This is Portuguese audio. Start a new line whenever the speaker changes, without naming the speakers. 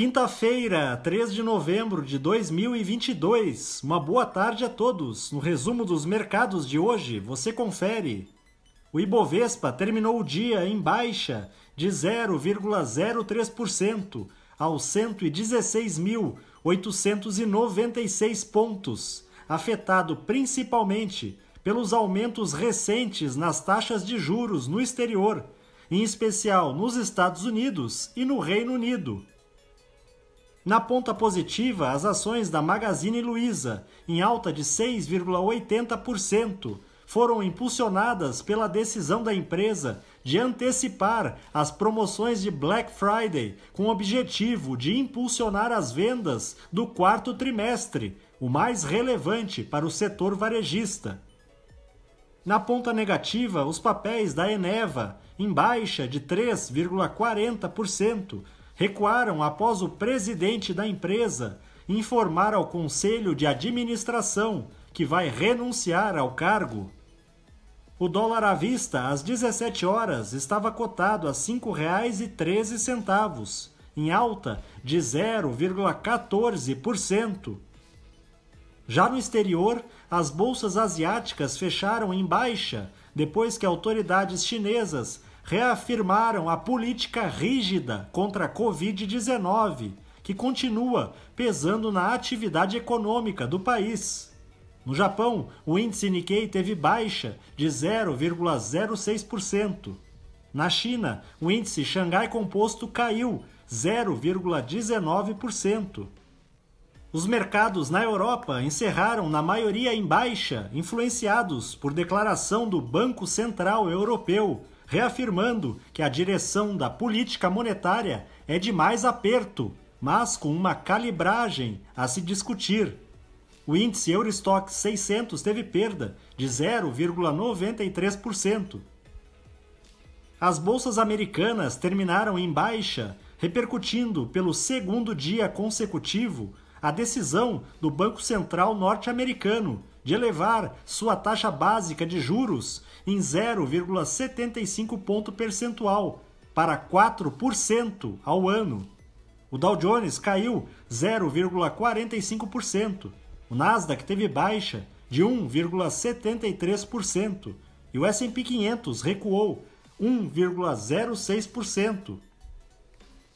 Quinta-feira, 3 de novembro de 2022. Uma boa tarde a todos. No resumo dos mercados de hoje, você confere. O Ibovespa terminou o dia em baixa de 0,03% aos 116.896 pontos, afetado principalmente pelos aumentos recentes nas taxas de juros no exterior, em especial nos Estados Unidos e no Reino Unido. Na ponta positiva, as ações da Magazine Luiza, em alta de 6,80%, foram impulsionadas pela decisão da empresa de antecipar as promoções de Black Friday com o objetivo de impulsionar as vendas do quarto trimestre, o mais relevante para o setor varejista. Na ponta negativa, os papéis da Eneva, em baixa de 3,40%, recuaram após o presidente da empresa informar ao conselho de administração que vai renunciar ao cargo. O dólar à vista, às 17 horas, estava cotado a R$ 5,13, em alta de 0,14%. Já no exterior, as bolsas asiáticas fecharam em baixa depois que autoridades chinesas reafirmaram a política rígida contra a Covid-19, que continua pesando na atividade econômica do país. No Japão, o índice Nikkei teve baixa de 0,06%. Na China, o índice Xangai Composto caiu 0,19%. Os mercados na Europa encerraram na maioria em baixa, influenciados por declaração do Banco Central Europeu, reafirmando que a direção da política monetária é de mais aperto, mas com uma calibragem a se discutir. O índice Eurostock 600 teve perda de 0,93%. As bolsas americanas terminaram em baixa, repercutindo pelo segundo dia consecutivo a decisão do Banco Central norte-americano de elevar sua taxa básica de juros em 0,75 ponto percentual para 4% ao ano. O Dow Jones caiu 0,45%, o Nasdaq teve baixa de 1,73% e o S&P 500 recuou 1,06%.